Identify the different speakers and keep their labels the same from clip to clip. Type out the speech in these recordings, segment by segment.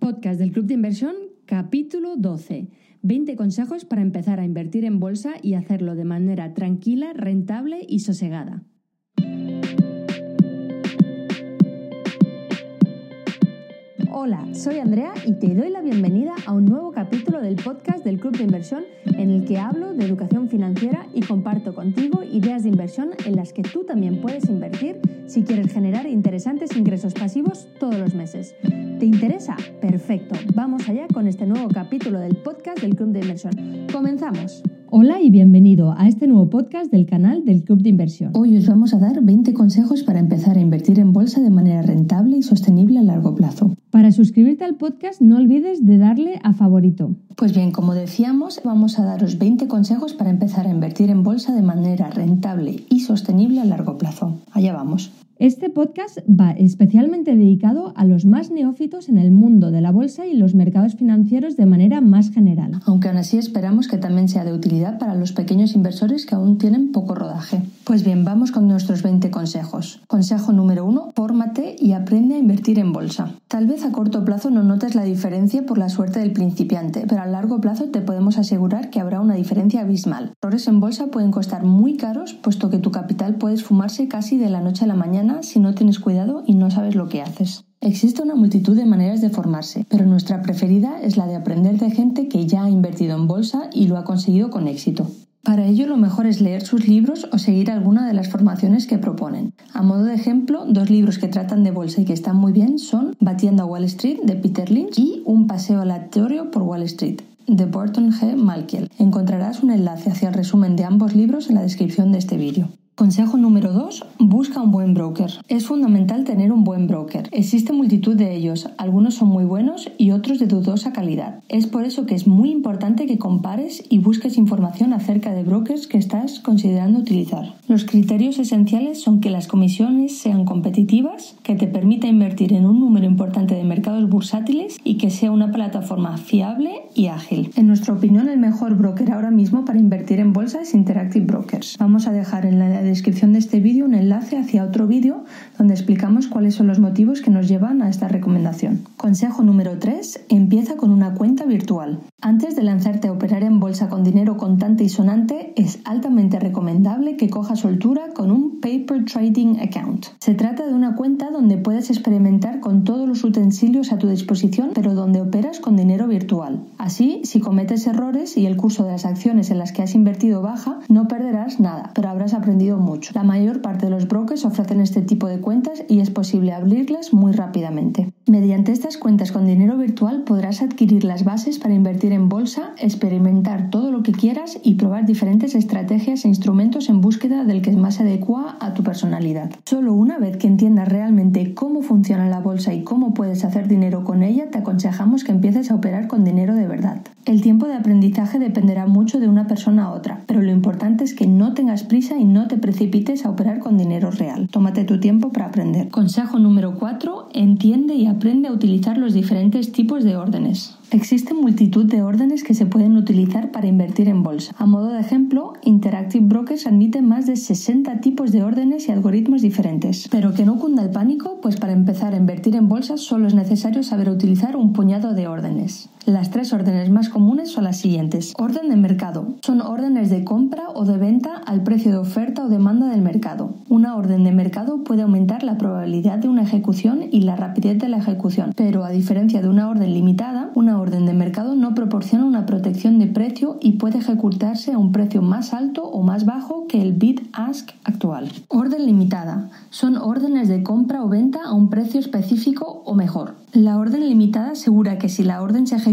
Speaker 1: Podcast del Club de Inversión, capítulo 12. 20 consejos para empezar a invertir en bolsa y hacerlo de manera tranquila, rentable y sosegada. Hola, soy Andrea y te doy la bienvenida a un nuevo capítulo del podcast del Club de Inversión en el que hablo de educación financiera y comparto contigo ideas de inversión en las que tú también puedes invertir si quieres generar interesantes ingresos pasivos todos los meses. ¿Te interesa? Perfecto. Vamos allá con este nuevo capítulo del podcast del Club de Inversión. Comenzamos. Hola y bienvenido a este nuevo podcast del canal del Club de Inversión.
Speaker 2: Hoy os vamos a dar 20 consejos para empezar a invertir en bolsa de manera rentable y sostenible a largo plazo.
Speaker 1: Para suscribirte al podcast no olvides de darle a favorito.
Speaker 2: Pues bien, como decíamos, vamos a daros 20 consejos para empezar a invertir en bolsa de manera rentable y sostenible a largo plazo. Allá vamos.
Speaker 1: Este podcast va especialmente dedicado a los más neófitos en el mundo de la bolsa y los mercados financieros de manera más general.
Speaker 2: Aunque aún así esperamos que también sea de utilidad para los pequeños inversores que aún tienen poco rodaje. Pues bien, vamos con nuestros 20 consejos. Consejo número 1, fórmate y aprende a invertir en bolsa. Tal vez a corto plazo no notes la diferencia por la suerte del principiante, pero a largo plazo te podemos asegurar que habrá una diferencia abismal. Errores en bolsa pueden costar muy caros, puesto que tu capital puede esfumarse casi de la noche a la mañana si no tienes cuidado y no sabes lo que haces. Existe una multitud de maneras de formarse, pero nuestra preferida es la de aprender de gente que ya ha invertido en bolsa y lo ha conseguido con éxito. Para ello lo mejor es leer sus libros o seguir alguna de las formaciones que proponen. A modo de ejemplo, dos libros que tratan de bolsa y que están muy bien son Batiendo a Wall Street de Peter Lynch y Un paseo aleatorio por Wall Street de Burton G. Malkiel. Encontrarás un enlace hacia el resumen de ambos libros en la descripción de este vídeo. Consejo número 2. Busca un buen broker. Es fundamental tener un buen broker. Existe multitud de ellos, algunos son muy buenos y otros de dudosa calidad. Es por eso que es muy importante que compares y busques información acerca de brokers que estás considerando utilizar. Los criterios esenciales son que las comisiones sean competitivas, que te permita invertir en un número importante de mercados bursátiles y que sea una plataforma fiable y ágil. En nuestra opinión, el mejor broker ahora mismo para invertir en bolsa es Interactive Brokers. Vamos a dejar en la descripción de este vídeo un enlace hacia otro vídeo donde explicamos cuáles son los motivos que nos llevan a esta recomendación. Consejo número 3. Empieza con una cuenta virtual. Antes de lanzarte a operar en bolsa con dinero contante y sonante, es altamente recomendable que cojas soltura con un Paper Trading Account. Se trata de una cuenta donde puedes experimentar con todos los utensilios a tu disposición, pero donde operas con dinero virtual. Así, si cometes errores y el curso de las acciones en las que has invertido baja, no perderás nada, pero habrás aprendido mucho. La mayor parte de los brokers ofrecen este tipo de cuentas y es posible abrirlas muy rápidamente. Mediante estas cuentas con dinero virtual podrás adquirir las bases para invertir en bolsa, experimentar todo lo que quieras y probar diferentes estrategias e instrumentos en búsqueda del que más se adecua a tu personalidad. Solo una vez que entiendas realmente cómo funciona la bolsa y cómo puedes hacer dinero con ella, te aconsejamos que empieces a operar con dinero de verdad. El tiempo de aprendizaje dependerá mucho de una persona a otra, pero lo importante es que no tengas prisa y no te precipites a operar con dinero real. Tómate tu tiempo para aprender. Consejo número 4. Entiende y aprende a utilizar los diferentes tipos de órdenes. Existen multitud de órdenes que se pueden utilizar para invertir en bolsa. A modo de ejemplo, Interactive Brokers admite más de 60 tipos de órdenes y algoritmos diferentes. Pero que no cunda el pánico, pues para empezar a invertir en bolsa solo es necesario saber utilizar un puñado de órdenes. Las tres órdenes más comunes son las siguientes. Orden de mercado. Son órdenes de compra o de venta al precio de oferta o demanda del mercado. Una orden de mercado puede aumentar la probabilidad de una ejecución y la rapidez de la ejecución, pero a diferencia de una orden limitada, una orden de mercado no proporciona una protección de precio y puede ejecutarse a un precio más alto o más bajo que el bid-ask actual. Orden limitada. Son órdenes de compra o venta a un precio específico o mejor. La orden limitada asegura que si la orden se ejecuta,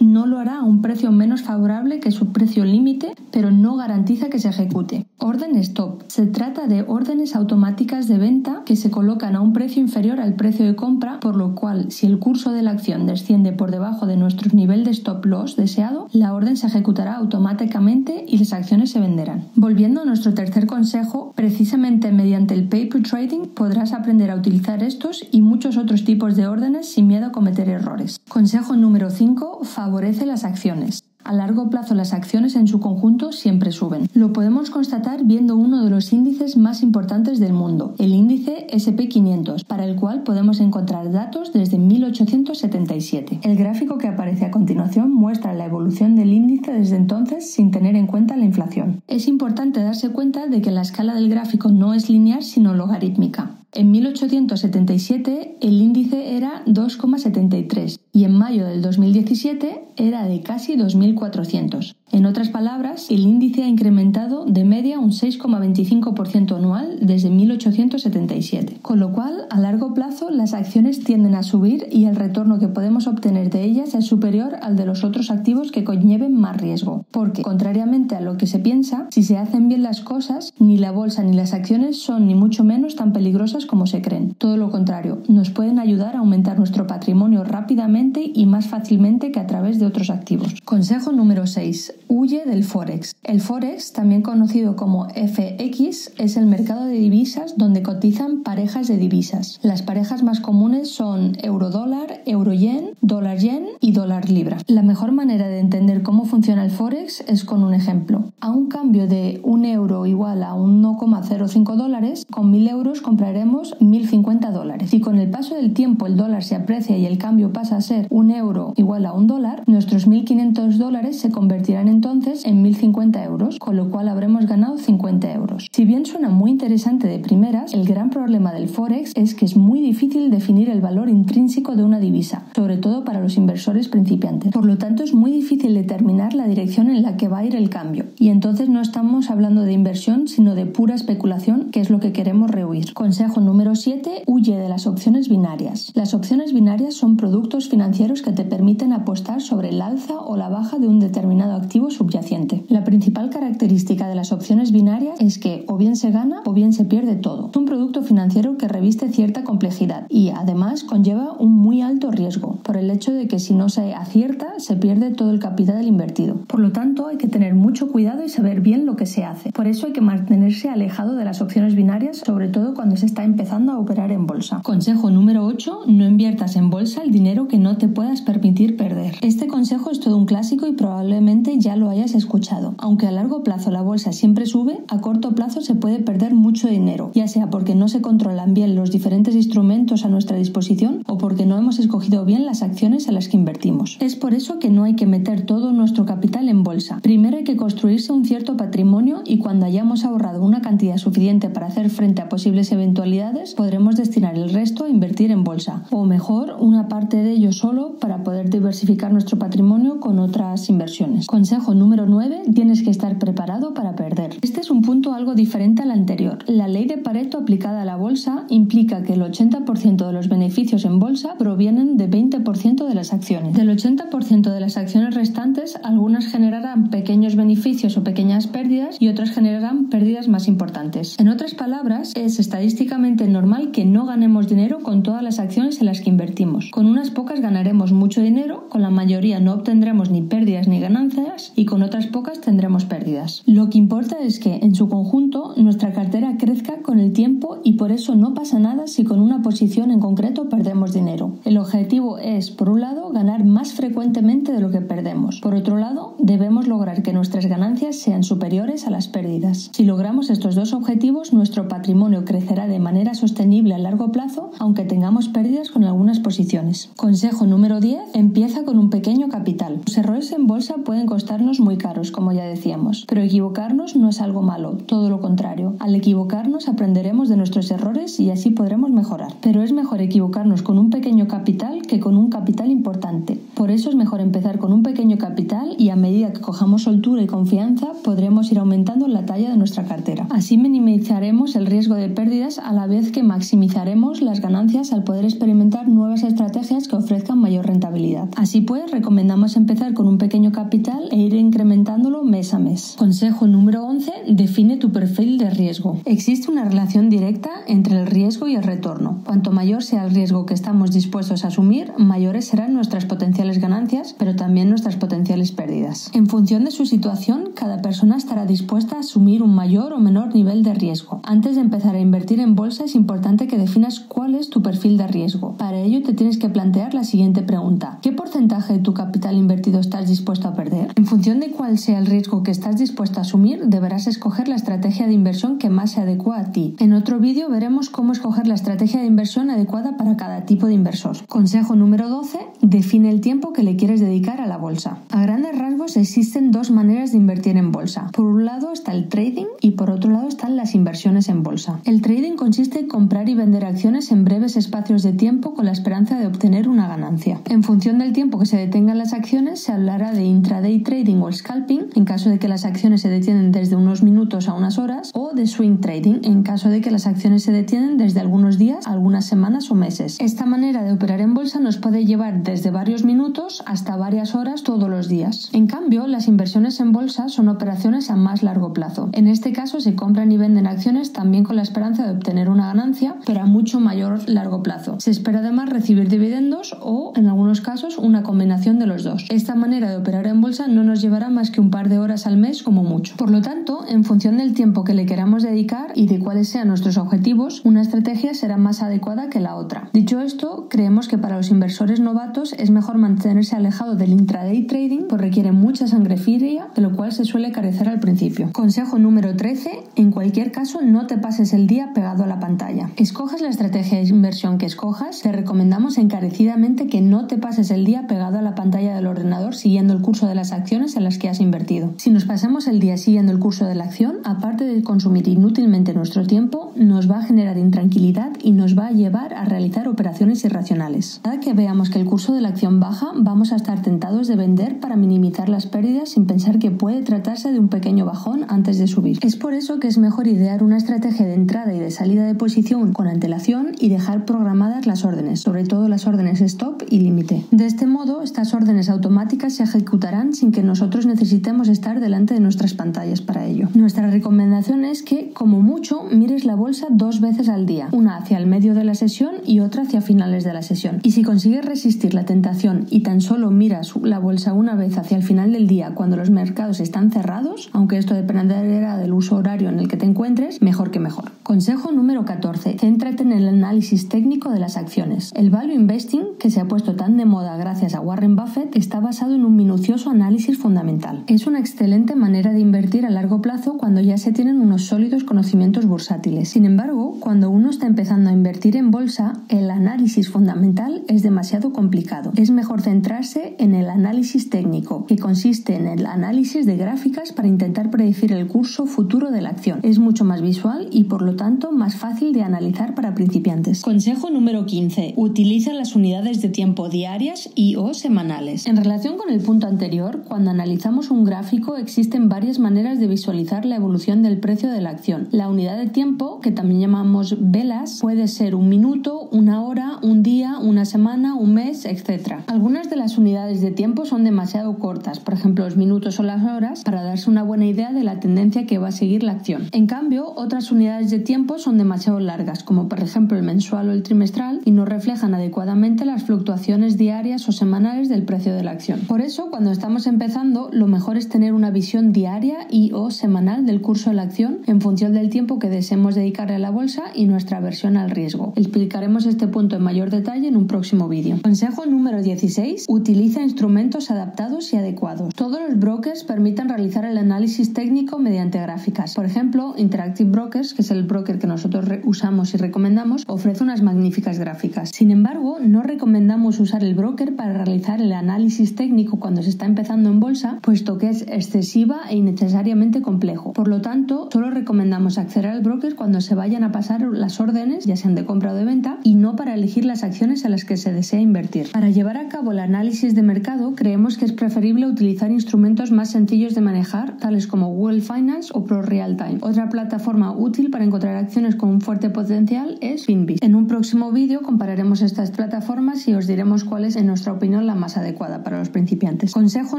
Speaker 2: no lo hará a un precio menos favorable que su precio límite, pero no garantiza que se ejecute. Orden stop. Se trata de órdenes automáticas de venta que se colocan a un precio inferior al precio de compra, por lo cual si el curso de la acción desciende por debajo de nuestro nivel de stop loss deseado, la orden se ejecutará automáticamente y las acciones se venderán. Volviendo a nuestro tercer consejo, precisamente mediante el paper trading podrás aprender a utilizar estos y muchos otros tipos de órdenes sin miedo a cometer errores. Consejo número 5. Favorece las acciones. A largo plazo las acciones en su conjunto siempre suben. Lo podemos constatar viendo uno de los índices más importantes del mundo, el índice SP500, para el cual podemos encontrar datos desde 1877. El gráfico que aparece a continuación muestra la evolución del índice desde entonces sin tener en cuenta la inflación. Es importante darse cuenta de que la escala del gráfico no es lineal sino logarítmica. En 1877 el índice era 2,73 y en mayo del 2017 era de casi 2.400. En otras palabras, el índice ha incrementado de media un 6,25% anual desde 1877, con lo cual a largo plazo las acciones tienden a subir y el retorno que podemos obtener de ellas es superior al de los otros activos que conlleven más riesgo, porque contrariamente a lo que se piensa, si se hacen bien las cosas, ni la bolsa ni las acciones son ni mucho menos tan peligrosas como se creen. Todo lo contrario, nos pueden ayudar a aumentar nuestro patrimonio rápidamente y más fácilmente que a través de otros activos. Consejo número 6 huye del Forex. El Forex, también conocido como FX, es el mercado de divisas donde cotizan parejas de divisas. Las parejas más comunes son euro-dólar, euro-yen, dólar-yen y dólar-libra. La mejor manera de entender cómo funciona el Forex es con un ejemplo. A un cambio de un euro igual a 1,05 dólares, con 1000 euros compraremos 1050 dólares. Si con el paso del tiempo el dólar se aprecia y el cambio pasa a ser un euro igual a un dólar, nuestros 1500 dólares se convertirán entonces en 1050 euros, con lo cual habremos ganado 50 euros. Si bien suena muy interesante de primeras, el gran problema del Forex es que es muy difícil definir el valor intrínseco de una divisa, sobre todo para los inversores principiantes. Por lo tanto, es muy difícil determinar la dirección en la que va a ir el cambio. Y entonces no estamos hablando de inversión, sino de pura especulación, que es lo que queremos rehuir. Consejo número 7. Huye de las opciones binarias. Las opciones binarias son productos financieros que te permiten apostar sobre el alza o la baja de un determinado activo subyacente. La principal característica de las opciones binarias es que o bien se gana o bien se pierde todo. Es un producto financiero que reviste cierta complejidad y además conlleva un muy alto riesgo por el hecho de que si no se acierta se pierde todo el capital invertido. Por lo tanto hay que tener mucho cuidado y saber bien lo que se hace. Por eso hay que mantenerse alejado de las opciones binarias, sobre todo cuando se está empezando a operar en bolsa. Consejo número 8. No inviertas en bolsa el dinero que no te puedas permitir perder. Este consejo es todo un clásico y probablemente ya lo hayas escuchado. Aunque a largo plazo la bolsa siempre sube, a corto plazo se puede perder mucho dinero, ya sea porque no se controlan bien los diferentes instrumentos a nuestra disposición o porque no hemos escogido bien las acciones en las que invertimos. Es por eso que no hay que meter todo nuestro capital en bolsa. Primero hay que construirse un cierto patrimonio y cuando hayamos ahorrado una cantidad suficiente para hacer frente a posibles eventualidades, podremos destinar el resto a invertir en bolsa. O mejor, una parte de ello solo para poder diversificar nuestro patrimonio con otras inversiones. Consejo número 9. Tienes que estar preparado para perder. Este es un punto algo diferente al anterior. La ley de Pareto aplicada a la bolsa implica que el 80% de los beneficios en bolsa provienen de 20% de las acciones. Del 80% de las acciones restantes, algunas generarán pequeños beneficios o pequeñas pérdidas y otras generarán pérdidas más importantes. En otras palabras, es estadísticamente normal que no ganemos dinero con todas las acciones en las que invertimos. Con unas pocas ganaremos mucho dinero, con la mayoría no obtendremos ni pérdidas ni ganancias y con otras pocas tendremos pérdidas. Lo que importa es que, en su conjunto, nuestra cartera crezca con el tiempo y por eso no pasa nada si con una posición en concreto perdemos dinero. El objetivo es, por un lado, ganar más frecuentemente de lo que perdemos. Por otro lado, debemos lograr que nuestras ganancias sean superiores a las pérdidas. Si logramos estos dos objetivos, nuestro patrimonio crecerá de manera sostenible a largo plazo, aunque tengamos pérdidas con algunas posiciones. Consejo número 10. Empieza con un pequeño capital. Los errores en bolsa pueden costarnos muy caros, como ya decíamos, pero equivocarnos no es algo malo, todo lo contrario. Al equivocarnos aprenderemos de nuestros errores y así podremos mejorar. Pero es mejor equivocarnos con un pequeño capital que con un capital importante. Por eso es mejor empezar con un pequeño capital y a medida que cojamos soltura y confianza podremos ir aumentando la talla de nuestra cartera. Así minimizaremos el riesgo de pérdidas a la vez que maximizaremos las ganancias al poder experimentar nuevas estrategias que ofrezcan mayor rentabilidad. Así pues, recomendamos empezar con un pequeño capital e ir incrementándolo mes a mes. Consejo número 11. Define tu perfil de riesgo. Existe una relación directa entre el riesgo y el retorno. Cuanto mayor sea el riesgo que estamos dispuestos a asumir, mayores serán nuestras potenciales ganancias, pero también nuestras potenciales pérdidas. En función de su situación, cada persona estará dispuesta a asumir un mayor o menor nivel de riesgo. Antes de empezar a invertir en bolsa es importante que definas cuál es tu perfil de riesgo. Para ello te tienes que plantear la siguiente pregunta. ¿Qué porcentaje de tu capital invertido estás dispuesto a perder? En función de cuál sea el riesgo que estás dispuesto a asumir, deberás escoger la estrategia de inversión que más se adecua a ti. En otro vídeo veremos cómo escoger la estrategia de inversión adecuada para cada tipo de inversor. Consejo número 12. Define el tiempo que le quieres dedicar a la bolsa. A grandes rasgos existen dos maneras de invertir en bolsa. Por un lado está el trading y por otro lado están las inversiones en bolsa. El trading consiste en comprar y vender acciones en breves espacios de tiempo con la esperanza de obtener una ganancia. En función del tiempo que se detengan las acciones, se hablará de intraday trading o scalping en caso de que las acciones se detienen desde unos minutos a unas horas o de swing trading en caso de que las acciones se detienen desde algunos días, algunas semanas o meses. Esta manera de operar en bolsa nos puede llevar desde varios minutos hasta varias horas todos los días. En cambio, las inversiones en bolsa son operaciones a más largo plazo. En este caso se compran y venden acciones también con la esperanza de obtener una ganancia, pero a mucho mayor largo plazo. Se espera además recibir dividendos o, en algunos casos, una combinación de los dos. Esta manera de operar en bolsa no nos llevará más que un par de horas al mes como mucho. Por lo tanto, en función del tiempo que le queramos dedicar y de cuáles sean nuestros objetivos, una estrategia será más adecuada que la otra. Dicho esto, creemos que para los inversores novatos es mejor mantenerse alejado del intraday trading, pues requiere mucha sangre fría, de lo cual se suele carecer al principio. Consejo número 13. En cualquier caso, no te pases el día pegado a la pantalla. Escojas la estrategia de inversión que escojas, te recomendamos encarecidamente que no te pases el día pegado a la pantalla del ordenador siguiendo el curso de las acciones en las que has invertido. Si nos pasamos el día siguiendo el curso de la acción, aparte de consumir inútilmente nuestro tiempo, nos va a generar intranquilidad y nos va a llevar a realizar operaciones irracionales. Cada que veamos que el curso de la acción baja, vamos a estar tentados de vender para minimizar las pérdidas sin pensar que puede tratarse de un pequeño bajón antes de subir. Es por eso que es mejor idear una estrategia de entrada y de salida de posición con antelación y dejar programadas las órdenes, sobre todo las órdenes stop y límite. De este modo, estas órdenes automáticas se ejecutarán sin que nosotros necesitemos estar delante de nuestras pantallas para ello. Nuestra recomendación es que, como mucho, mires la bolsa dos veces al día, una hacia el medio de la sesión y otra hacia finales de la sesión. Y si consigues resistir la tentación y tan solo miras la bolsa una vez hacia el final del día cuando los mercados están cerrados, aunque esto dependerá del uso horario en el que te encuentres, mejor que mejor. Consejo número 14. Céntrate en el análisis técnico de las acciones. El value investing, que se ha puesto tan de moda gracias a Warren Buffett, está basado en un minucioso análisis fundamental. Es una excelente manera de invertir a largo plazo cuando ya se tienen unos sólidos conocimientos bursátiles. Sin embargo, cuando uno está empezando a invertir en bolsa, el análisis fundamental es demasiado complicado. Es mejor centrarse en el análisis técnico, que consiste en el análisis de gráficas para intentar predecir el curso futuro de la acción. Es mucho más visual y por lo tanto más fácil de analizar para principiantes. Consejo número 15. Utiliza las unidades de tiempo diarias y o semanales. En relación con el punto anterior, cuando analizamos un gráfico existen varias maneras de visualizar la evolución del precio de la acción. La unidad de tiempo, que también llamamos velas, puede ser un minuto, una hora, un día, una semana, un mes, etc. Algunas de las unidades de tiempo son demasiado cortas, por ejemplo los minutos o las horas, para darse una buena idea de la tendencia que va a seguir la acción. En cambio, otras unidades de tiempo son demasiado largas, como por ejemplo el mensual o el trimestral, y no reflejan adecuadamente las fluctuaciones diarias o semanales del precio de la acción. Por eso, cuando estamos empezando, lo mejor es tener una visión diaria y o semanal del curso de la acción en función del tiempo que deseemos dedicarle a la bolsa y nuestra aversión al riesgo. Explicaremos este punto en mayor detalle en un próximo vídeo. Consejo número 16. Utiliza instrumentos adaptados y adecuados. Todos los brokers permiten realizar el análisis técnico mediante gráficas. Por ejemplo, Interactive Brokers, que es el broker que nosotros usamos y recomendamos, ofrece unas magníficas gráficas. Sin embargo, no recomendamos usar el broker para realizar el análisis técnico cuando se está empezando en bolsa, puesto que es excesiva e innecesariamente complejo. Por lo tanto, solo recomendamos acceder al broker cuando se vayan a pasar las órdenes, ya sean de compra o de venta, y no para elegir las acciones a las que se desea invertir. Para llevar a cabo el análisis de mercado, creemos que es preferible utilizar instrumentos más sencillos de manejar, tales como Google Finance o Pro Real Time. Otra plataforma útil para encontrar acciones con un fuerte potencial es Finbit. En un próximo vídeo compararemos estas plataformas y os diremos cuál es, en nuestra opinión, la más adecuada para los principiantes. Consejo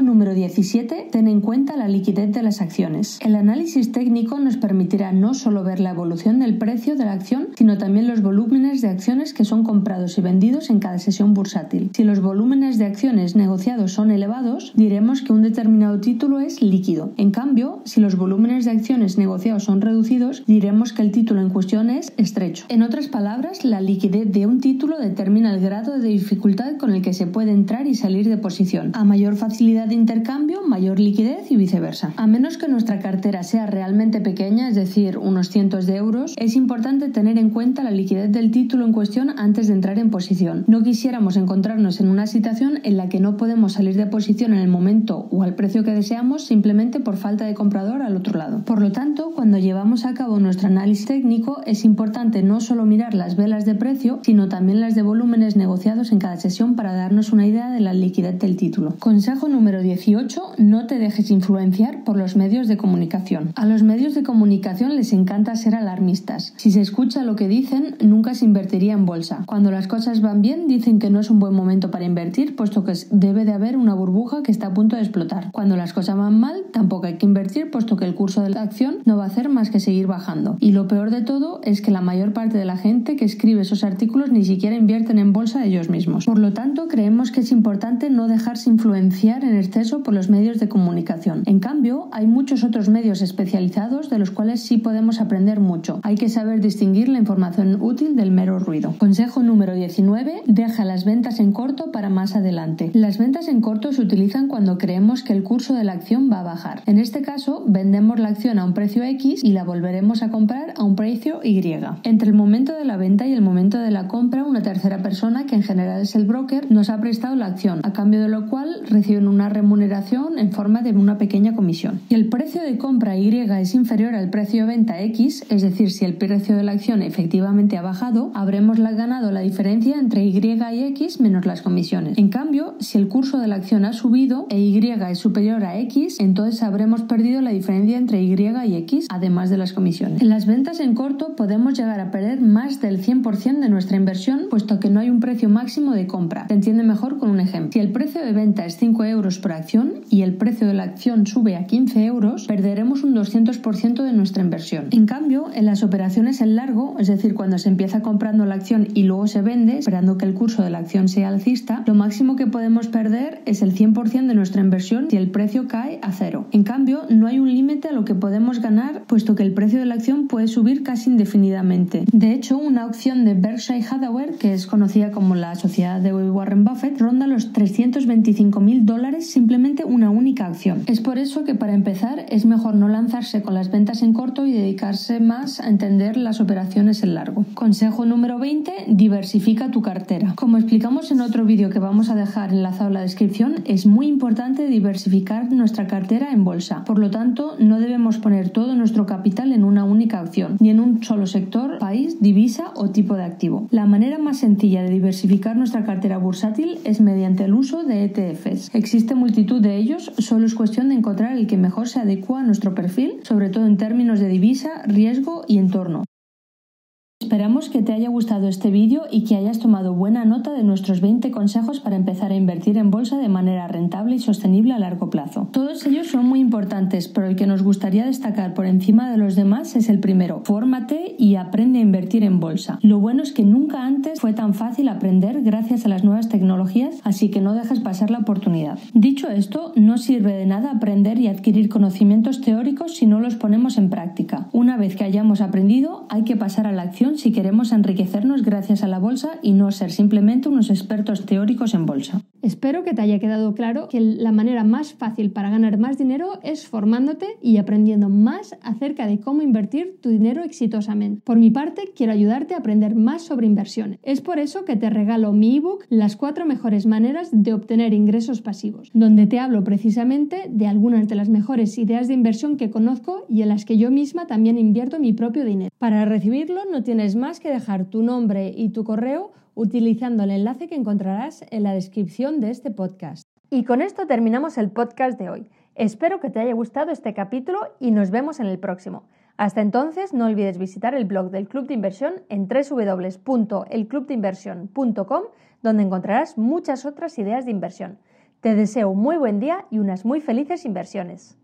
Speaker 2: número 17. Ten en cuenta la liquidez de las acciones. El análisis técnico nos permitirá no solo ver la evolución del precio de la acción, sino también los volúmenes de acciones que son comprados y vendidos en cada sesión bursátil. Si los volúmenes de acciones negociados son elevados, diremos que un determinado título es líquido. En cambio, si los volúmenes de acciones negociados son reducidos, diremos que el título en cuestión es estrecho. En otras palabras, la liquidez de un título determina el grado de dificultad con el que se puede entrar y salir de posición. A mayor facilidad de intercambio, mayor liquidez y viceversa. A menos que nuestra cartera sea realmente pequeña, es decir, unos cientos de euros, es importante tener en cuenta la liquidez del título en cuestión antes de entrar en posición. No quisiéramos encontrarnos en una situación en la que no podemos salir de posición en el momento o al precio que deseamos simplemente por falta de comprador al otro lado. Por lo tanto, cuando llevamos a cabo nuestro análisis técnico, es importante no solo mirar las velas de precio, sino también las de volúmenes negociados en cada sesión para darnos una idea de la liquidez del título. Consejo número 18. No te dejes influenciar por los medios de comunicación. A los medios de comunicación les encanta ser alarmistas. Si se escucha lo que dicen, nunca se invertiría en bolsa. Cuando las cosas van bien, dicen que no es un buen momento para invertir, puesto que debe de haber una burbuja que está a punto de explotar. Cuando las cosas van mal, tampoco hay que invertir, puesto que el curso de la acción no va a hacer más que seguir bajando. Y lo peor de todo es que la mayor parte de la gente que escribe esos artículos ni siquiera invierten en bolsa ellos mismos. Por lo tanto, creemos que es importante no dejarse influenciar en exceso por los medios de comunicación. En cambio, hay muchos otros medios especializados de los cuales sí podemos aprender mucho. Hay que saber distinguir la información útil del mero ruido. Consejo número 19. Deja las ventas en corto para más adelante. Las ventas en corto se utilizan cuando creemos que el curso de la acción va a bajar. En este caso, vendemos la acción a un precio X y la volveremos a comprar a un precio Y. Entre el momento de la venta y el momento de la compra, una tercera persona, que en general es el broker, nos ha prestado la acción, a cambio de lo cual reciben una remuneración en forma de una pequeña comisión. Si el precio de compra Y es inferior al precio de venta X, es decir, si el precio de la acción efectivamente ha bajado, habremos ganado la diferencia entre Y y X menos las comisiones. En cambio, si el curso de la acción ha subido e Y es superior a X, entonces habremos perdido la diferencia entre Y y X, además de las comisiones. En las ventas en corto podemos llegar a perder más del 100% de nuestra inversión, puesto que no hay un precio máximo de compra. Se entiende mejor con un ejemplo. Si el precio de venta es 5 euros por acción y el precio de la acción sube a 15 euros, perderemos un 200% de nuestra inversión. En cambio, en las operaciones en largo, es decir, cuando se empieza comprando la acción y luego se vende, esperando que el curso de la acción sea alcista, lo máximo que podemos perder es el 100% de nuestra inversión si el precio cae a cero. En cambio, no hay un límite a lo que podemos ganar, puesto que el precio de la acción puede subir casi indefinidamente. De hecho, una opción de Berkshire Hathaway, que es conocida como la sociedad de Warren Buffett, ronda los 325 mil dólares simplemente una única acción. Es por eso que para empezar es mejor no lanzarse con las ventas en corto y dedicarse más a entender las operaciones en largo. Consejo número 20, diversifica tu cartera. Como explicamos en otro vídeo que vamos a dejar enlazado en la descripción, es muy importante diversificar nuestra cartera en bolsa. Por lo tanto, no debemos poner todo nuestro capital en una única acción, ni en un solo sector, país, divisa o tipo de activo. La manera más sencilla de diversificar nuestra cartera bursátil es mediante el uso de ETFs. Existe multitud de ellos, solo es cuestión de encontrar el que mejor se adecua a nuestro perfil, sobre todo en términos de divisa, riesgo y entorno. Esperamos que te haya gustado este vídeo y que hayas tomado buena nota de nuestros 20 consejos para empezar a invertir en bolsa de manera rentable y sostenible a largo plazo. Todos ellos son muy importantes, pero el que nos gustaría destacar por encima de los demás es el primero. Fórmate y aprende a invertir en bolsa. Lo bueno es que nunca antes fue tan fácil aprender gracias a las nuevas tecnologías, así que no dejes pasar la oportunidad. Dicho esto, no sirve de nada aprender y adquirir conocimientos teóricos si no los ponemos en práctica. Una vez que hayamos aprendido, hay que pasar a la acción si queremos enriquecernos gracias a la bolsa y no ser simplemente unos expertos teóricos en bolsa.
Speaker 1: Espero que te haya quedado claro que la manera más fácil para ganar más dinero es formándote y aprendiendo más acerca de cómo invertir tu dinero exitosamente. Por mi parte, quiero ayudarte a aprender más sobre inversiones. Es por eso que te regalo mi ebook Las cuatro mejores maneras de obtener ingresos pasivos, donde te hablo precisamente de algunas de las mejores ideas de inversión que conozco y en las que yo misma también invierto mi propio dinero. Para recibirlo no más que dejar tu nombre y tu correo utilizando el enlace que encontrarás en la descripción de este podcast. Y con esto terminamos el podcast de hoy. Espero que te haya gustado este capítulo y nos vemos en el próximo. Hasta entonces, no olvides visitar el blog del Club de Inversión en www.elclubdeinversión.com, donde encontrarás muchas otras ideas de inversión. Te deseo un muy buen día y unas muy felices inversiones.